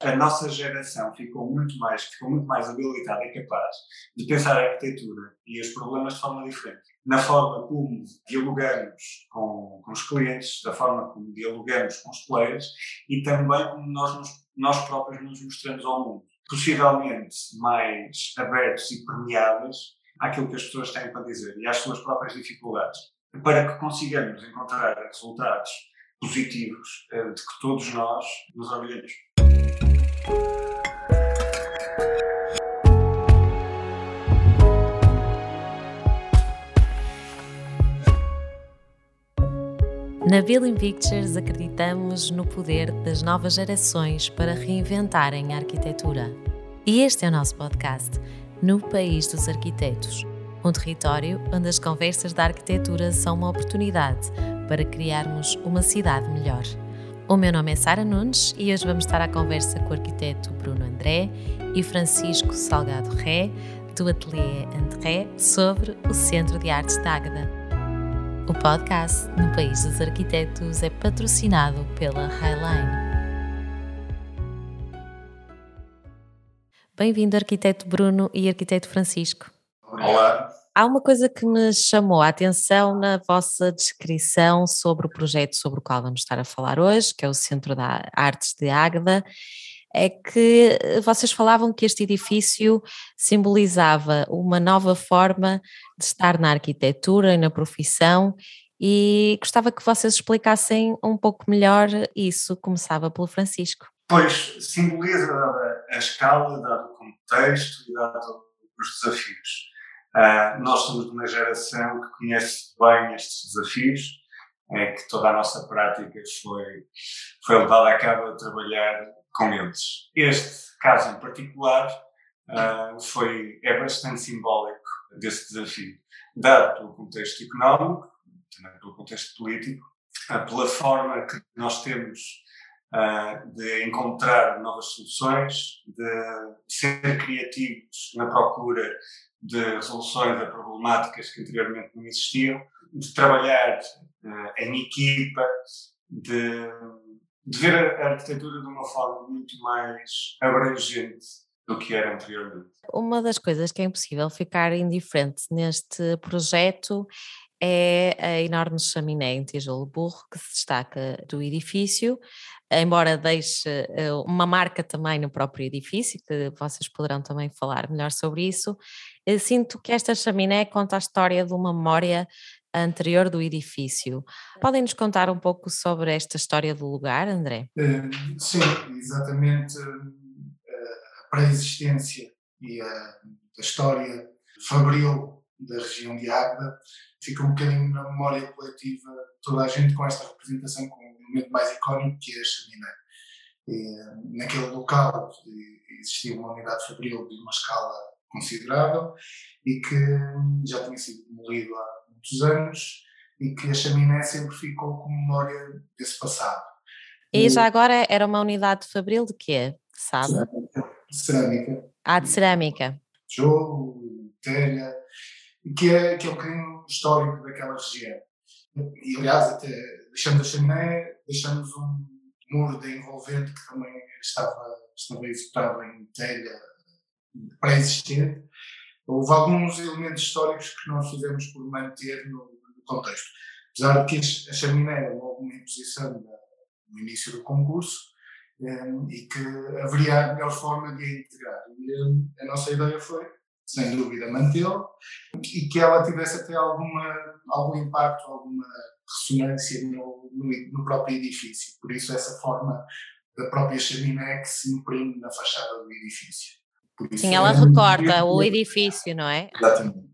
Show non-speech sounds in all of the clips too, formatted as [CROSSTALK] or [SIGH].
a nossa geração ficou muito mais, ficou muito mais habilitada e capaz de pensar a arquitetura e os problemas de forma diferente. Na forma como dialogamos com, com os clientes, da forma como dialogamos com os players e também como nós, nós próprios nos mostramos ao mundo. Possivelmente mais abertos e permeáveis àquilo que as pessoas têm para dizer e às suas próprias dificuldades, para que consigamos encontrar resultados positivos eh, de que todos nós nos orgulhamos. Na Building Pictures acreditamos no poder das novas gerações para reinventarem a arquitetura. E este é o nosso podcast, No País dos Arquitetos, um território onde as conversas da arquitetura são uma oportunidade para criarmos uma cidade melhor. O meu nome é Sara Nunes e hoje vamos estar à conversa com o arquiteto Bruno André e Francisco Salgado Ré, do Atelier André, sobre o Centro de Artes de Águeda. O podcast No País dos Arquitetos é patrocinado pela Highline. Bem-vindo, arquiteto Bruno e arquiteto Francisco. Olá. Há uma coisa que me chamou a atenção na vossa descrição sobre o projeto sobre o qual vamos estar a falar hoje, que é o Centro da Artes de Águeda, é que vocês falavam que este edifício simbolizava uma nova forma de estar na arquitetura e na profissão e gostava que vocês explicassem um pouco melhor isso. Começava pelo Francisco. Pois, simboliza a escala, dado o contexto e dado os desafios. Uh, nós somos de uma geração que conhece bem estes desafios, é que toda a nossa prática foi, foi levada a cabo a trabalhar com eles. Este caso em particular uh, foi, é bastante simbólico desse desafio, dado pelo contexto económico, também pelo contexto político, uh, pela forma que nós temos uh, de encontrar novas soluções, de ser criativos na procura de resoluções a problemáticas que anteriormente não existiam, de trabalhar uh, em equipa, de, de ver a arquitetura de uma forma muito mais abrangente do que era anteriormente. Uma das coisas que é impossível ficar indiferente neste projeto é a enorme chaminé em tijolo burro que se destaca do edifício, embora deixe eh, uma marca também no próprio edifício, que vocês poderão também falar melhor sobre isso. Eu sinto que esta chaminé conta a história de uma memória anterior do edifício. Podem nos contar um pouco sobre esta história do lugar, André? Eh, sim, exatamente eh, a pré-existência e a história fabril da região de Águeda fica um bocadinho na memória coletiva toda a gente com esta representação, com o elemento mais icónico que é a chaminé. E, naquele local existia uma unidade fabril de uma escala considerável e que já tinha sido demolido há muitos anos e que a chaminé sempre ficou com memória desse passado. E já agora era uma unidade fabril de quê? Sabe? Cerâmica. Ah, de cerâmica. Tijolo, telha, que é, que é um bocadinho histórico daquela região. E, aliás, até deixando a chaminé, deixamos um muro de envolvente que também estava, estava executado em telha pré-existente. Houve alguns elementos históricos que nós fizemos por manter no, no contexto. Apesar de que a chaminé era uma imposição no início do concurso um, eh, e que haveria a melhor forma de a integrar. E eh, a nossa ideia foi sem dúvida, mantê-lo e que ela tivesse até alguma, algum impacto, alguma ressonância no, no, no, próprio edifício. Por isso, essa forma da própria chaminé que se imprime na fachada do edifício. Sim, ela recorda o edifício, não é? Exatamente.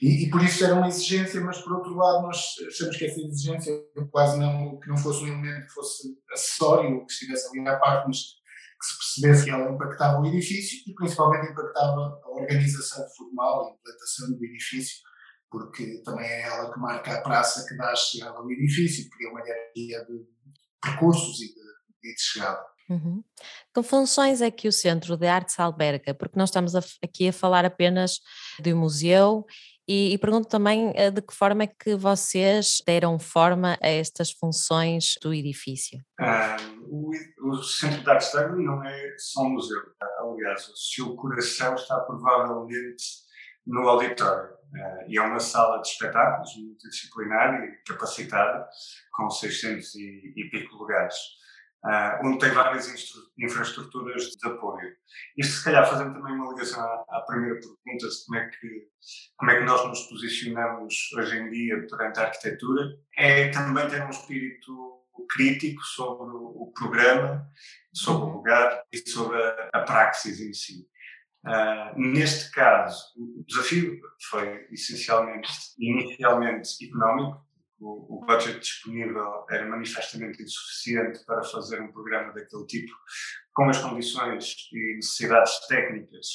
E, e, por isso era uma exigência, mas por outro lado nós achamos que essa exigência quase não, que não fosse um elemento que fosse acessório, que estivesse ali à parte, mas que se percebesse que ela impactava o edifício e principalmente impactava a organização formal, a implantação do edifício, porque também é ela que marca a praça que dá a chegada ao edifício, cria uma hierarquia de percursos e de, e de chegada. Uhum. Que funções é que o Centro de Artes alberga? Porque nós estamos aqui a falar apenas do museu E, e, pergunto também eh, de que forma é que vocês deram forma a estas funções do edifício? o, o, Centro de Arte não é só um museu. Aliás, o seu coração está provavelmente no auditório. Uh, e é uma sala de espetáculos multidisciplinar e capacitada, com 600 e, e pico lugares uh, onde tem várias infraestruturas de apoio. Isto, se calhar, fazendo também uma ligação à, à, primeira pergunta de como é, que, como é que nós nos posicionamos hoje em dia perante a arquitetura, é também ter um espírito crítico sobre o, programa, sobre o lugar e sobre a, a praxis em si. Uh, neste caso, o desafio foi essencialmente, inicialmente económico, o, budget disponível era manifestamente insuficiente para fazer um programa daquele tipo, com as condições e necessidades técnicas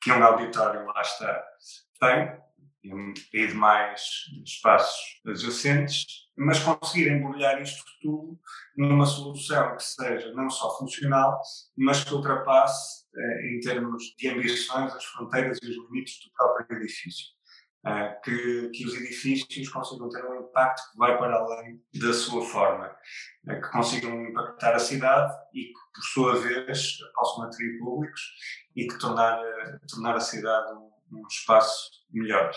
que um auditório lá está tem, e demais espaços adjacentes, mas conseguir embrulhar isto tudo numa solução que seja não só funcional, mas que ultrapasse, eh, em termos de ambições, as fronteiras e os limites do próprio edifício. Uh, que, que, os edifícios consigam ter um impacto que vai para além da sua forma, uh, que consigam impactar a cidade e que, por sua vez, possam atrair públicos e que tornar, uh, tornar a cidade um, um espaço melhor.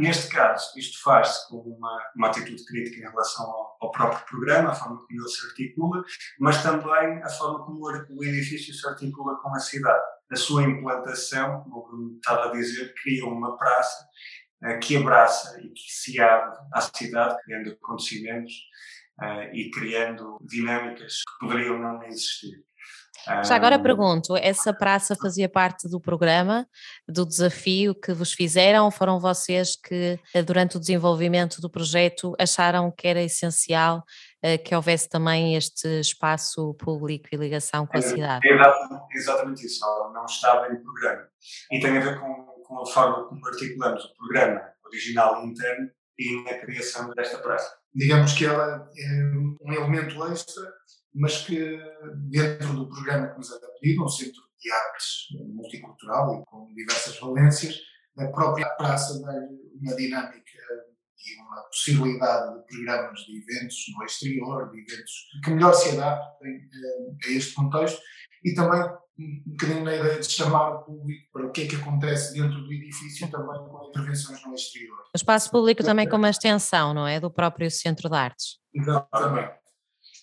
neste caso, isto faz-se com uma, uma atitude crítica em relação ao, ao, próprio programa, a forma como ele se articula, mas também a forma como o edifício se articula com a cidade a sua implantação, como o Bruno estava a dizer, cria uma praça uh, que abraça e que se abre à cidade, criando acontecimentos uh, e criando dinâmicas que poderiam não existir. Já agora pergunto, essa praça fazia parte do programa, do desafio que vos fizeram? Foram vocês que, eh, durante o desenvolvimento do projeto, acharam que era essencial que houvesse também este espaço público e ligação com a cidade? É exatamente isso, não estava em programa. E tem a ver com, com a forma como articulamos o programa original interno e na criação desta praça. Digamos que ela é um elemento extra mas que dentro do programa que nos era pedido, um centro de artes multicultural e com diversas valências, a própria praça dá uma dinâmica e uma possibilidade de programas de eventos no exterior, de eventos que melhor se adaptem eh, a este contexto e também um bocadinho na ideia de chamar o público para o que é que acontece dentro do edifício também com intervenções no exterior. O espaço público também como uma extensão, não é? Do próprio Centro de Artes. Exatamente.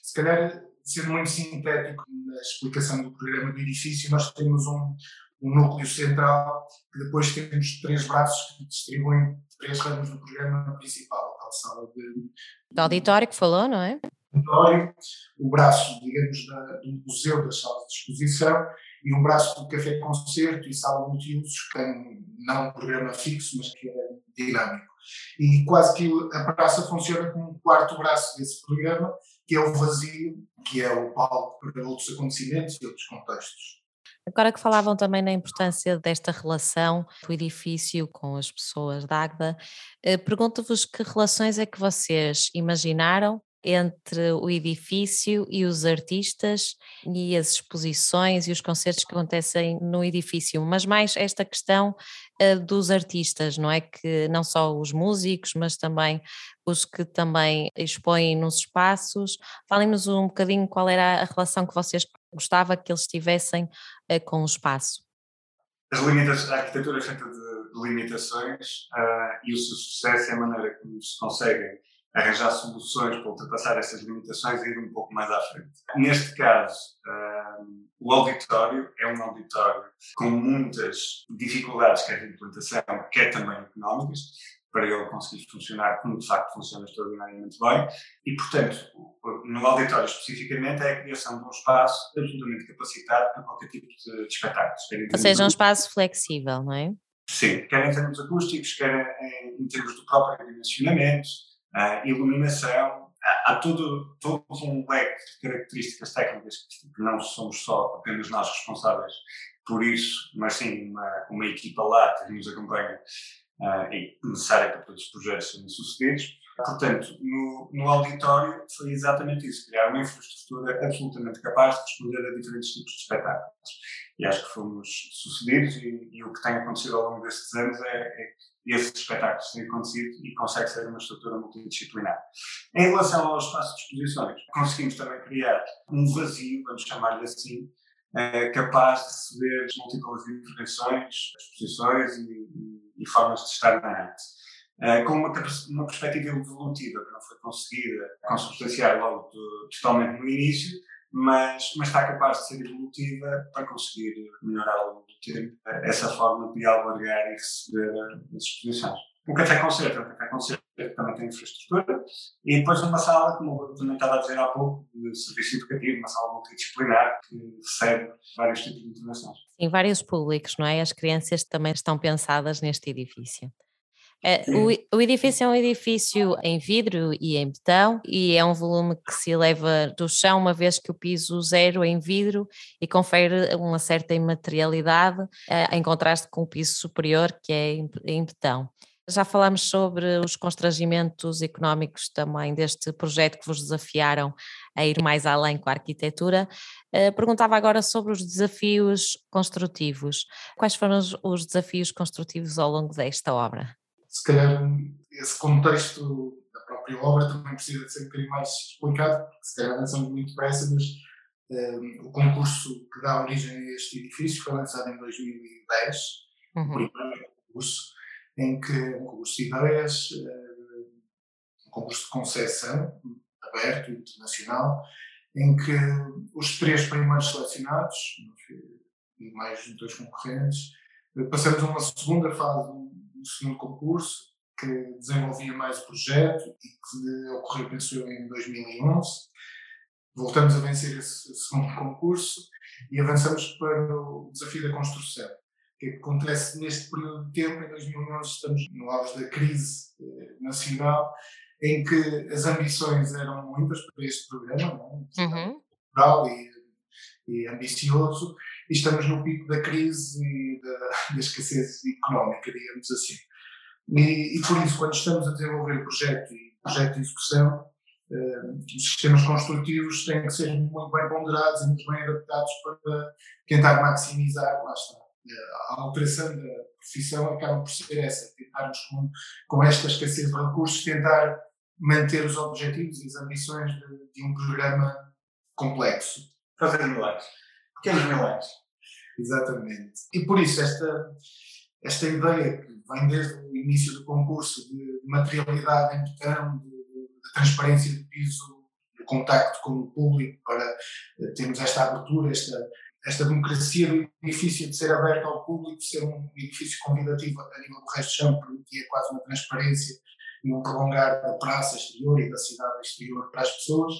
Se calhar sendo muito sintético na explicação do programa do edifício, nós temos um, um núcleo central que depois temos três braços que distribuem três ramos do programa principal, a tal sala de... Do auditório que falou, não é? Auditório, o braço, digamos, da, do museu das salas de exposição e um braço do café-concerto e sala multiusos, que tem não um programa fixo, mas que é dinâmico. E quase que a praça funciona como um quarto braço desse programa, que é o vazio, que é o palco para outros acontecimentos e outros contextos. Agora que falavam também na importância desta relação do edifício com as pessoas da Agda, eh, pergunto-vos que relações é que vocês imaginaram entre o edifício e os artistas e as exposições e os concertos que acontecem no edifício, mas mais esta questão uh, dos artistas, não é? Que não só os músicos, mas também os que também expõem nos espaços. Falem-nos um bocadinho qual era a relação que vocês gostavam que eles tivessem uh, com o espaço. A arquitetura é feita de limitações uh, e o seu sucesso é a maneira como se conseguem arranjar soluções para ultrapassar essas limitações e ir um pouco mais à frente. Neste caso, um, o auditório é um auditório com muitas dificuldades, quer de implantação, quer também económicas, para ele conseguir funcionar como de facto funciona extraordinariamente bem. E, portanto, no auditório especificamente, é a criação de um espaço absolutamente capacitado para qualquer tipo de, de espetáculos. Ou seja, um espaço flexível, não é? Sim, quer em termos acústicos, quer em, em termos do próprio dimensionamento, iluminação, há, há todo, todo um leque de características técnicas que não somos só apenas nós responsáveis por isso, mas sim uma, uma equipa lá que nos acompanha uh, e necessária para todos os projetos serem sucedidos. Portanto, no, no, auditório foi exatamente isso, criar uma infraestrutura absolutamente capaz de responder a diferentes tipos de espetáculos. e acho que fomos sucedidos e, e, o que tem acontecido ao longo destes anos é, é que esses espetáculos têm acontecido e consegue ser uma estrutura multidisciplinar. Em relação ao espaço de exposições, conseguimos também criar um vazio, vamos chamar-lhe assim, é, capaz de receber múltiplas intervenções, exposições e, e, formas de estar na arte. É, com uma, uma perspectiva evolutiva que não foi conseguida consubstanciar logo de, totalmente no início, mas, mas está capaz de ser evolutiva para conseguir melhorar ao longo do tempo essa forma de albergar e receber as exposições. O Café Concerto, o Café Concerto também tem infraestrutura, e depois uma sala, como eu também estava a dizer há pouco, de serviço educativo, uma sala multidisciplinar que recebe vários tipos de intervenções. Sim, vários públicos, não é? As crianças também estão pensadas neste edifício. Eh, o, o, edifício é um edifício em vidro e em betão e é um volume que se eleva do chão, uma vez que o piso zero é em vidro e confere uma certa imaterialidade, eh, em contraste com o piso superior, que é em, em betão. Já falámos sobre os constrangimentos económicos também deste projeto que vos desafiaram a ir mais além com a arquitetura. Uh, perguntava agora sobre os desafios construtivos. Quais foram os, os desafios construtivos ao longo desta obra? se calhar esse contexto da própria obra também precisa de ser um bocadinho mais explicado, porque se calhar avançamos muito depressa, mas um, ehm, o concurso que dá origem a este edifício foi lançado em 2010, uhum. o primeiro concurso, em que um concurso de ideias, ehm, um concurso de concessão, aberto, internacional, em que os três primeiros selecionados, e mais dois concorrentes, passamos a uma segunda fase, no segundo concurso, que desenvolvia mais o projeto e que ocorreu, penso eu, em 2011. Voltamos a vencer esse segundo concurso e avançamos para o desafio da construção. O que, que acontece neste período de tempo, em 2011, estamos no auge da crise eh, nacional, em que as ambições eram muitas para este programa, não é? Uhum. e, e ambicioso, e estamos no pico da crise e da, [LAUGHS] da escassez económica, digamos assim. E, e, por isso, quando estamos a desenvolver o projeto e projeto de execução, eh, os sistemas construtivos têm que ser muito bem ponderados e muito bem adaptados para tentar maximizar, lá está. A alteração da profissão acaba por ser essa, tentarmos com, com esta escassez de recursos, tentar manter os objetivos e as ambições de, de um programa complexo. Fazer milagres. Pequenos milagres. Exatamente. E por isso esta, esta ideia que vem desde o início do concurso de materialidade em betão, de, de transparência de piso, de contacto com o público para eh, termos esta abertura, esta, esta democracia do edifício de ser aberto ao público, ser um edifício convidativo a nível do resto do chão, permitia quase uma transparência e um prolongar da praça exterior e da cidade exterior para as pessoas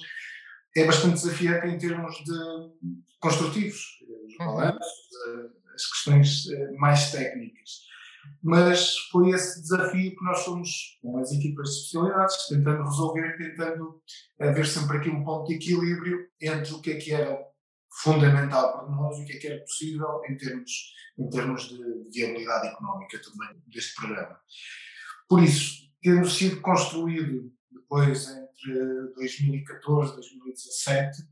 é bastante desafiante em termos de construtivos, os uhum. balanços, as questões eh, mais técnicas. Mas foi esse desafio que nós fomos com as equipas de especialidades, tentando resolver, tentando haver sempre aqui um ponto de equilíbrio entre o que é que era fundamental para nós o que é que era possível em termos, em termos de viabilidade económica também deste programa. Por isso, tendo sido construído depois entre 2014 e 2017,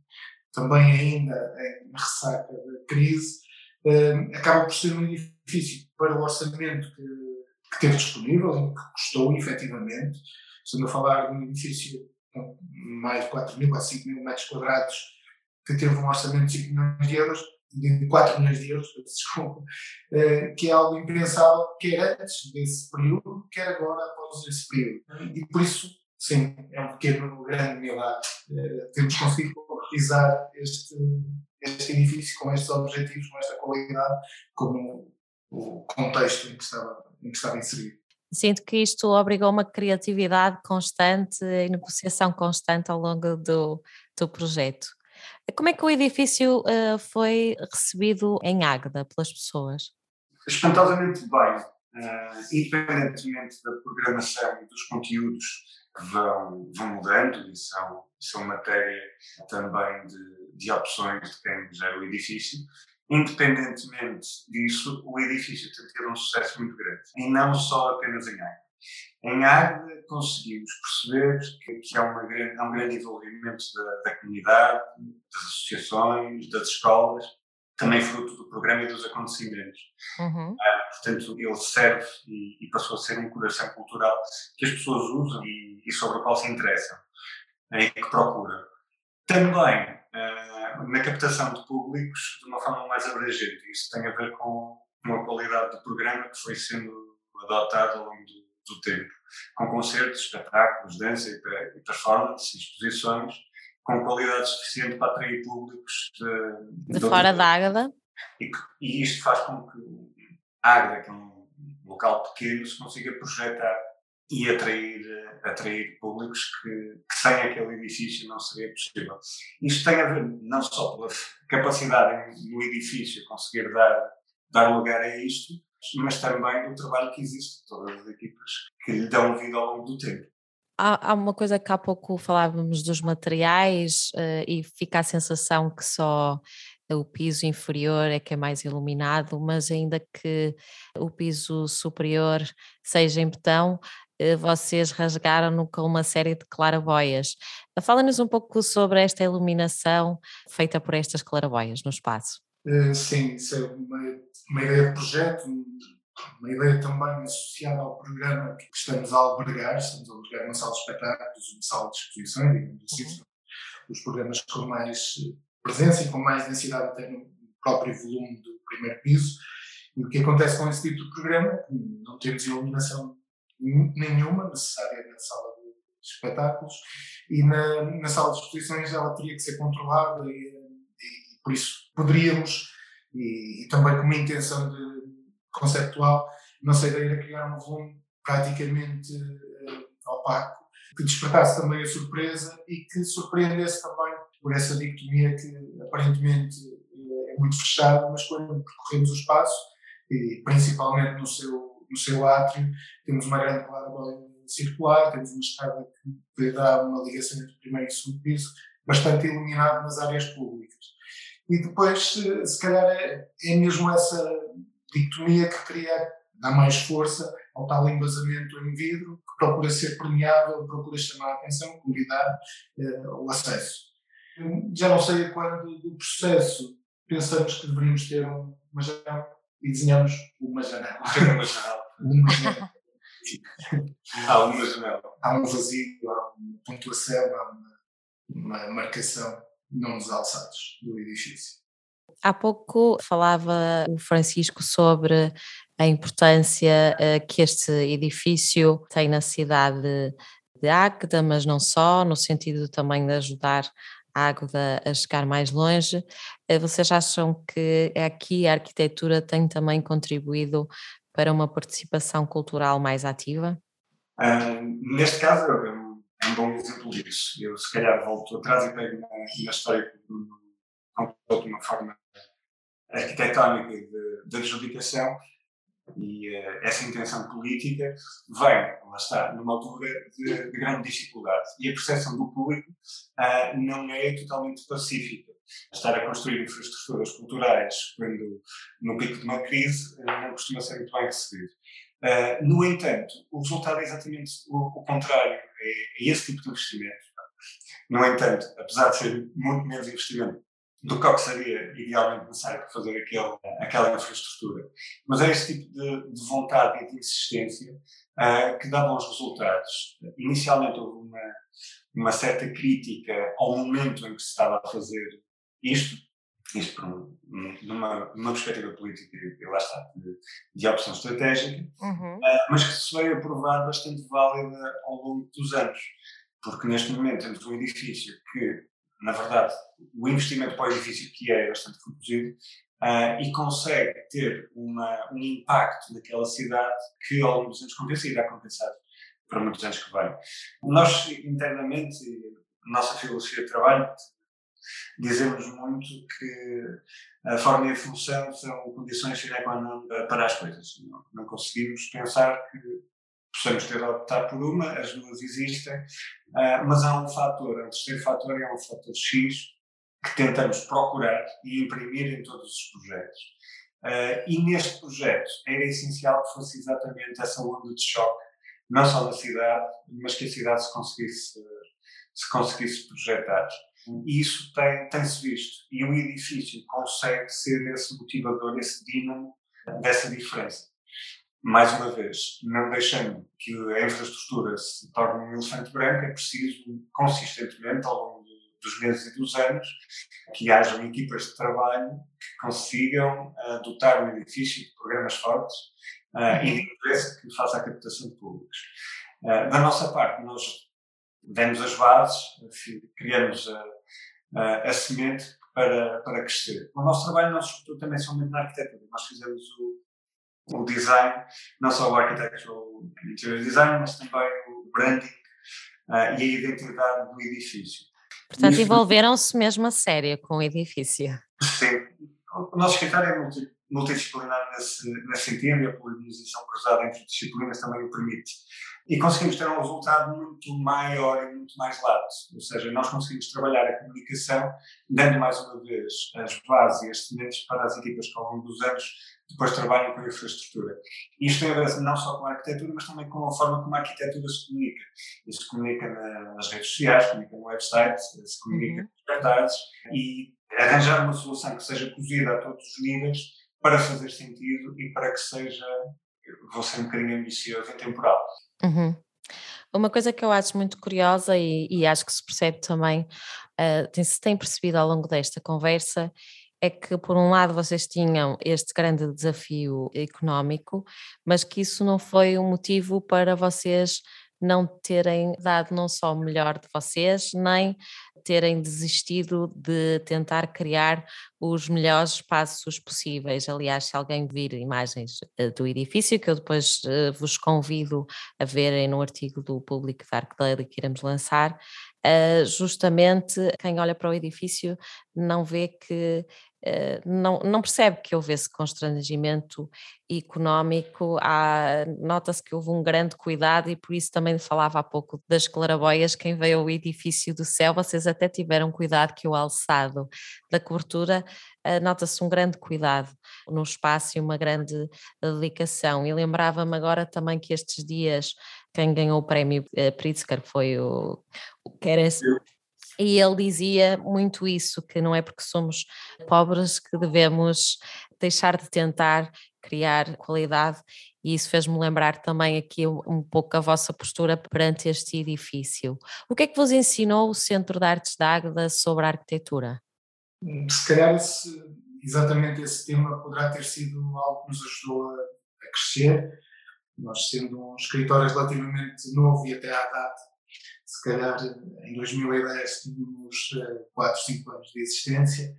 também ainda em ressaca da crise, eh, acaba por ser um edifício para o orçamento que, que teve disponível e que custou efetivamente. Estamos a falar de um edifício com mais de 4 mil a 5 mil metros quadrados que teve um orçamento de 5 milhões de euros, de 4 milhões de euros, [LAUGHS] desculpa, eh, que é algo impensável, quer antes desse período, quer agora após esse período. E por isso sim, é um pequeno, grande milagre. Uh, temos conseguido concretizar este, este edifício com estes objetivos, com esta qualidade, como o contexto em que estava, em que estava inserido. Sinto que isto obrigou uma criatividade constante e negociação constante ao longo do, do projeto. Como é que o edifício uh, foi recebido em Águeda pelas pessoas? Espantosamente bem, uh, independentemente da programação e dos conteúdos que vão, vão mudando e são, são matéria também de, de opções de quem gera o edifício. Independentemente disso, o edifício tem tido um sucesso muito grande. E não só apenas em Águeda. Em Águeda conseguimos perceber que, que há, uma há um grande envolvimento da, da comunidade, das associações, das escolas, também fruto do programa e dos acontecimentos. Uhum. Ah, portanto, ele serve e, e, passou a ser um coração cultural que as pessoas usam e, e sobre o qual se interessam e que procuram. Também uh, na captação de públicos de uma forma mais abrangente. Isso tem a ver com, com a qualidade do programa que foi sendo adotado ao longo do, do tempo, com concertos, espetáculos, dança e, e performance, exposições, com qualidade suficiente para atrair públicos de, de, fora da Águeda. E, e, isto faz com que a Águeda, que é um local pequeno, se consiga projetar e atrair, atrair públicos que, que sem aquele edifício não seria possível. Isto tem a ver não só pela capacidade no edifício conseguir dar, dar lugar a isto, mas também do trabalho que existe todas as equipas que lhe dão vida ao longo do tempo. Há, há uma coisa que há pouco falávamos dos materiais uh, e fica a sensação que só o piso inferior é que é mais iluminado, mas ainda que o piso superior seja em betão, eh, vocês rasgaram-no com uma série de claraboias. Fala-nos um pouco sobre esta iluminação feita por estas claraboias no espaço. Uh, sim, isso é uma, uma ideia de projeto, uma ideia também associada ao programa que estamos a albergar, estamos a albergar uma sala de espetáculos, uma sala de exposições, digamos assim, uhum. os programas com mais eh, presença e com mais densidade até no próprio volume do primeiro piso. E o que acontece com esse tipo de programa, não temos iluminação nenhuma necessária na sala de espetáculos e na, na sala de exposições ela teria que ser controlada e por isso poderíamos, e, e, também com uma intenção de, conceptual, nossa ideia era criar um volume praticamente uh, opaco, que despertasse também a surpresa e que surpreendesse também por essa dicotomia que aparentemente eh, é muito fechada, mas quando percorremos o espaço, e principalmente no seu, no seu átrio, temos uma grande claraboia circular, temos uma escada que dá uma ligação entre o primeiro e o segundo piso, bastante iluminado nas áreas públicas. E depois, se calhar, é, é mesmo essa dicotomia que cria, dá mais força ao tal embasamento em vidro, que procura ser permeável, procura chamar a atenção, convidar eh, o acesso. Já não sei a quando do processo pensamos que deveríamos ter uma janela e desenhamos uma janela. uma janela. [LAUGHS] uma janela. há uma janela. Há um vazio, há uma pontuação, há uma, uma marcação nos alçados do edifício. Há pouco falava o Francisco sobre a importância uh, que este edifício tem na cidade de Águeda, mas não só, no sentido também de ajudar a Águeda a chegar mais longe. Eh, vocês acham que aqui a arquitetura tem também contribuído para uma participação cultural mais ativa? neste caso, é um, bom exemplo disso. Eu, se calhar, volto atrás e pego na, na história de uma forma arquitetónica de, de adjudicação e uh, essa intenção política vem, lá está, numa altura de, de grande dificuldade. E a percepção do público uh, não é totalmente pacífica. Estar a construir infraestruturas culturais quando no pico de uma crise não costuma ser muito bem recebido. No entanto, o resultado é exatamente o, o contrário, é, é esse tipo de investimento. No entanto, apesar de ser muito menos investimento do que, seria idealmente necessário para fazer aquele, aquela infraestrutura. Mas é esse tipo de, de vontade e de insistência uh, que dá bons resultados. Inicialmente houve uma, uma certa crítica ao momento em que se estava a fazer isto, isto por um, numa, numa perspectiva política, e lá está, de, de opção estratégica, uhum. uh, mas que se veio a provar bastante válida ao longo dos anos. Porque neste momento temos um edifício que na verdade, o investimento para o edifício que é, é bastante reduzido uh, e consegue ter uma, um impacto naquela cidade que ao longo dos anos compensa e irá compensar para muitos anos que vêm. Nós, internamente, nossa filosofia de trabalho, dizemos muito que a forma e a função são condições sine qua non para as coisas. Não, não conseguimos pensar que possamos ter de optar por uma, as duas existem, uh, mas há um fator, um terceiro fator é um fator X que tentamos procurar e imprimir em todos os projetos. Uh, e neste projeto era essencial que fosse exatamente essa onda de choque, não só na cidade, mas que a cidade se conseguisse, se conseguisse projetar. E isso tem, tem-se visto. E o edifício consegue ser esse motivador, esse dínamo dessa diferença. Mais uma vez, não deixando que a infraestrutura se torne um elefante branco, é preciso consistentemente, ao longo dos meses e dos anos, que hajam equipas de trabalho que consigam uh, dotar o edifício de programas fortes uh, e de interesse que faça a captação de públicos. Uh, da nossa parte, nós demos as bases, criamos a, a, a semente para, para crescer. O nosso trabalho não se escutou também somente na arquitetura, nós fizemos o, o design, não só o architectural interior design, mas também o branding uh, e a identidade do edifício. Portanto, envolveram-se mesmo a sério com o edifício. Sim. O nosso escritório é multi, multidisciplinar nesse, nesse sentido e a polinização cruzada entre disciplinas também o permite. E conseguimos ter um resultado muito maior e muito mais lato. Ou seja, nós conseguimos trabalhar a comunicação, dando mais uma vez as bases e as sementes para as equipas que ao longo dos anos depois trabalham com a infraestrutura. Isto tem a ver não só com a arquitetura, mas também com a forma como a arquitetura se comunica. E se comunica nas redes sociais, se comunica no website, se comunica uhum. nos cartazes e arranjar uma solução que seja cozida a todos os níveis para fazer sentido e para que seja, vou ser um bocadinho ambicioso, intemporal. Uhum. Uma coisa que eu acho muito curiosa e, e acho que se percebe também, uh, tem, se tem percebido ao longo desta conversa, é que, por um lado, vocês tinham este grande desafio económico, mas que isso não foi um motivo para vocês não terem dado não só o melhor de vocês, nem terem desistido de tentar criar os melhores espaços possíveis. Aliás, se alguém vir imagens eh, do edifício, que eu depois eh, vos convido a verem no artigo do Public Dark Daily que iremos lançar, eh, justamente quem olha para o edifício não vê que não, não percebe que houve esse constrangimento económico, nota-se que houve um grande cuidado e por isso também falava há pouco das claraboias, quem veio ao edifício do céu, vocês até tiveram cuidado que o alçado da cobertura uh, nota-se um grande cuidado no espaço e uma grande dedicação. E lembrava-me agora também que estes dias quem ganhou o prémio uh, Pritzker foi o, o Keres e ele dizia muito isso, que não é porque somos pobres que devemos deixar de tentar criar qualidade e isso fez-me lembrar também aqui um pouco a vossa postura perante este edifício. O que é que vos ensinou o Centro de Artes da Águeda sobre a arquitetura? Se calhar exatamente esse tema poderá ter sido algo que nos ajudou a, a crescer. Nós sendo um escritório relativamente novo e até à data se calhar em 2010 tínhamos 4, 5 anos de existência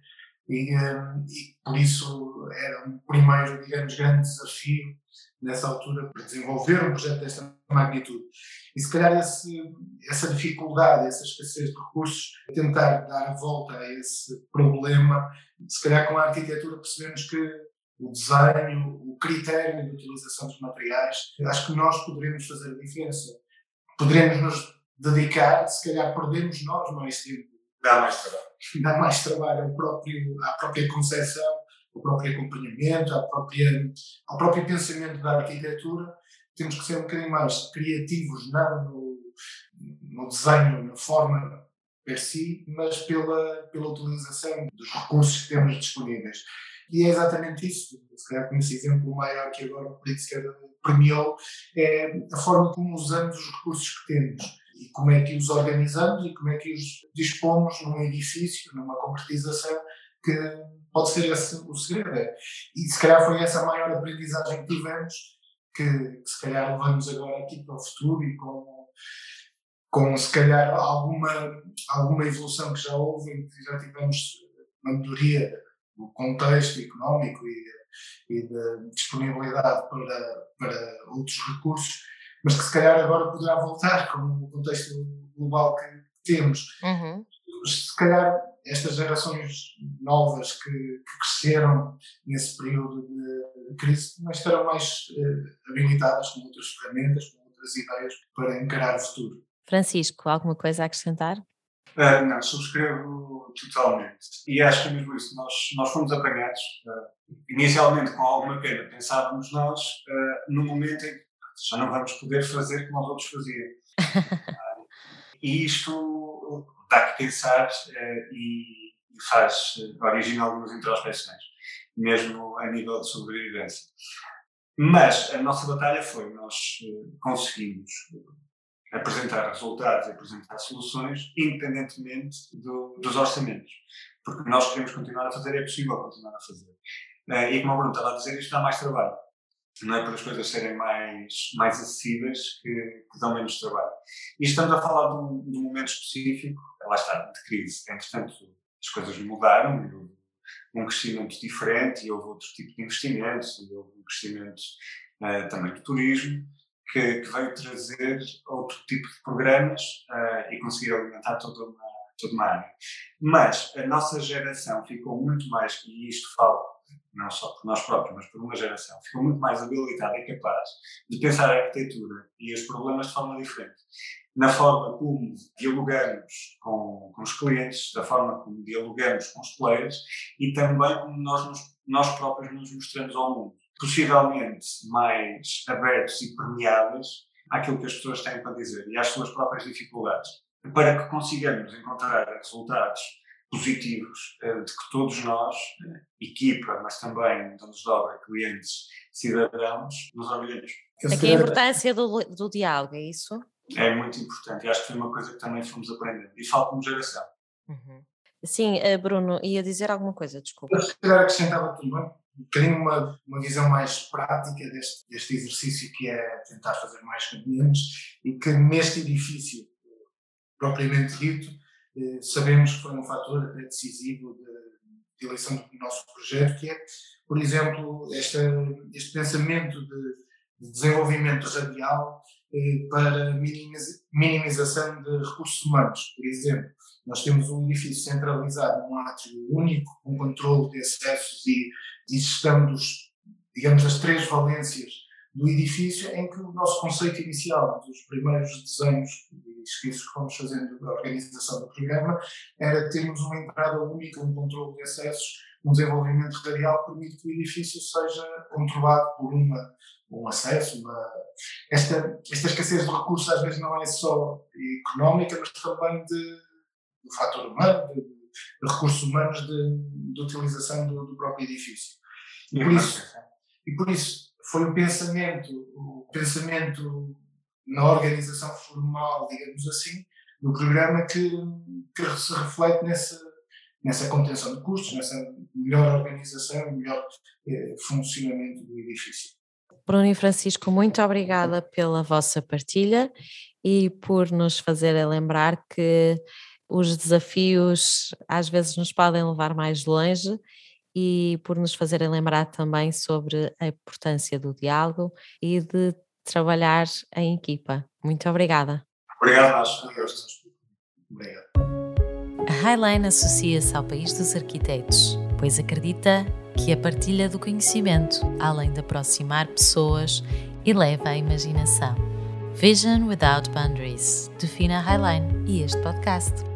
e, eh, e, por isso era um primeiro, digamos, grande desafio nessa altura para desenvolver um projeto desta magnitude. E se calhar esse, essa dificuldade, essa escassez de recursos, tentar dar a volta a esse problema, se calhar com a arquitetura percebemos que o desenho, o critério de utilização dos materiais, acho que nós poderemos fazer a diferença. Poderemos nos dedicar, se calhar perdemos nós mais tempo. Dá mais trabalho. Dá mais trabalho ao próprio, à própria concepção, ao próprio acompanhamento, à própria, ao próprio pensamento da arquitetura. Temos que ser um bocadinho mais criativos, não no, no desenho, na forma per si, mas pela, pela utilização dos recursos que temos disponíveis. E é exatamente isso. Se calhar com esse exemplo maior que agora o Pritzker premiou, é a forma como usamos os recursos que temos e como é que os organizamos e como é que os dispomos num edifício, numa concretização, que pode ser esse o segredo. É. E se calhar foi essa a maior aprendizagem que tivemos, que, que se calhar levamos agora aqui para o futuro e com, com se calhar alguma, alguma evolução que já houve e que já tivemos uma melhoria do contexto económico e, e da disponibilidade para, para outros recursos mas que se calhar agora poderá voltar com o contexto global que temos. Uhum. Se calhar estas gerações novas que, que, cresceram nesse período de crise mas estarão mais uh, habilitadas com outras ferramentas, com outras ideias para encarar o futuro. Francisco, alguma coisa a acrescentar? Uh, não, subscrevo totalmente. E acho que é mesmo isso. Nós, nós fomos apanhados, uh, inicialmente com alguma pena, pensávamos nós, uh, no momento em que já não vamos poder fazer como os outros faziam. [LAUGHS] e isto dá que pensar e faz, origina algumas introspeções, mesmo a nível de sobrevivência. Mas a nossa batalha foi, nós conseguimos apresentar resultados e apresentar soluções, independentemente do, dos orçamentos. Porque nós queremos continuar a fazer, é possível continuar a fazer. E como o Bruno estava a dizer, isto dá mais trabalho. Não é para as coisas serem mais, mais acessíveis que, que dão menos trabalho. E estamos a falar de um, de um momento específico, lá está, de crise. Entretanto, as coisas mudaram, houve um crescimento diferente, e houve outro tipo de investimentos, e houve um crescimento uh, também do turismo que, que veio trazer outro tipo de programas uh, e conseguir alimentar toda uma, toda uma área. Mas a nossa geração ficou muito mais, e isto falo não só por nós próprios, mas por uma geração, ficou muito mais habilitada e capaz de pensar a arquitetura e os problemas de forma diferente. Na forma como dialogamos com, com os clientes, da forma como dialogamos com os players e também como nós, nós próprios nos mostramos ao mundo. Possivelmente mais abertos e permeáveis àquilo que as pessoas têm para dizer e às suas próprias dificuldades, para que consigamos encontrar resultados positivos eh, de que todos nós, eh, equipa, mas também donos de obra, clientes, cidadãos, nos orgulhemos. Aqui a importância do, do diálogo, é isso? É muito importante e acho que foi uma coisa que também fomos aprendendo. E falta como geração. Uhum. Sim, eh, Bruno, ia dizer alguma coisa, desculpa. Eu se calhar acrescentava também um bocadinho uma, uma visão mais prática deste, deste exercício que é tentar fazer mais com menos e que neste edifício propriamente dito sabemos que foi um fator até decisivo de, de, eleição do nosso projeto que é, por exemplo, esta, este pensamento de, de desenvolvimento radial eh, para minimização de recursos humanos, por exemplo. Nós temos um edifício centralizado num átrio único, com controle de acessos e e estamos, digamos, as três valências do edifício em que o nosso conceito inicial dos primeiros desenhos e esqueços que fomos fazendo da organização do programa era termos uma entrada única, um controle de acessos, um desenvolvimento radial que permite que o edifício seja controlado por uma, um acesso. Uma... Esta, esta escassez de recursos às vezes não é só económica, mas também de, do fator humano, de, de recursos humanos de, de utilização do, do próprio edifício. E por isso, e por isso foi o pensamento, o pensamento na organização formal, digamos assim, do programa que, que se reflete nessa, nessa contenção de custos, nessa melhor organização, melhor eh, funcionamento do edifício. Bruno e Francisco, muito obrigada pela vossa partilha e por nos fazer lembrar que os desafios às vezes nos podem levar mais longe e por nos fazerem lembrar também sobre a importância do diálogo e de trabalhar em equipa. Muito obrigada. Obrigado. Obrigado. A Highline associa-se ao país dos arquitetos, pois acredita que a partilha do conhecimento, além de aproximar pessoas, eleva a imaginação. Vision Without Boundaries define a Highline e este podcast.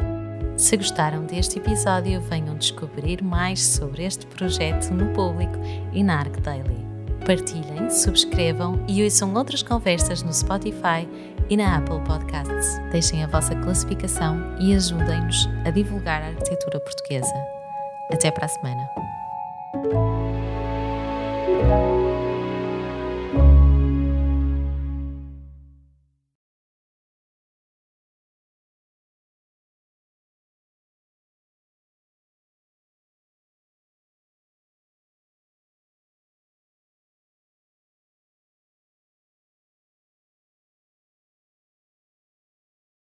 Se gostaram deste episódio, venham descobrir mais sobre este projeto no público e na Arc Daily. Partilhem, subscrevam e ouçam outras conversas no Spotify e na Apple Podcasts. Deixem a vossa classificação e ajudem-nos a divulgar a arquitetura portuguesa. Até para a semana.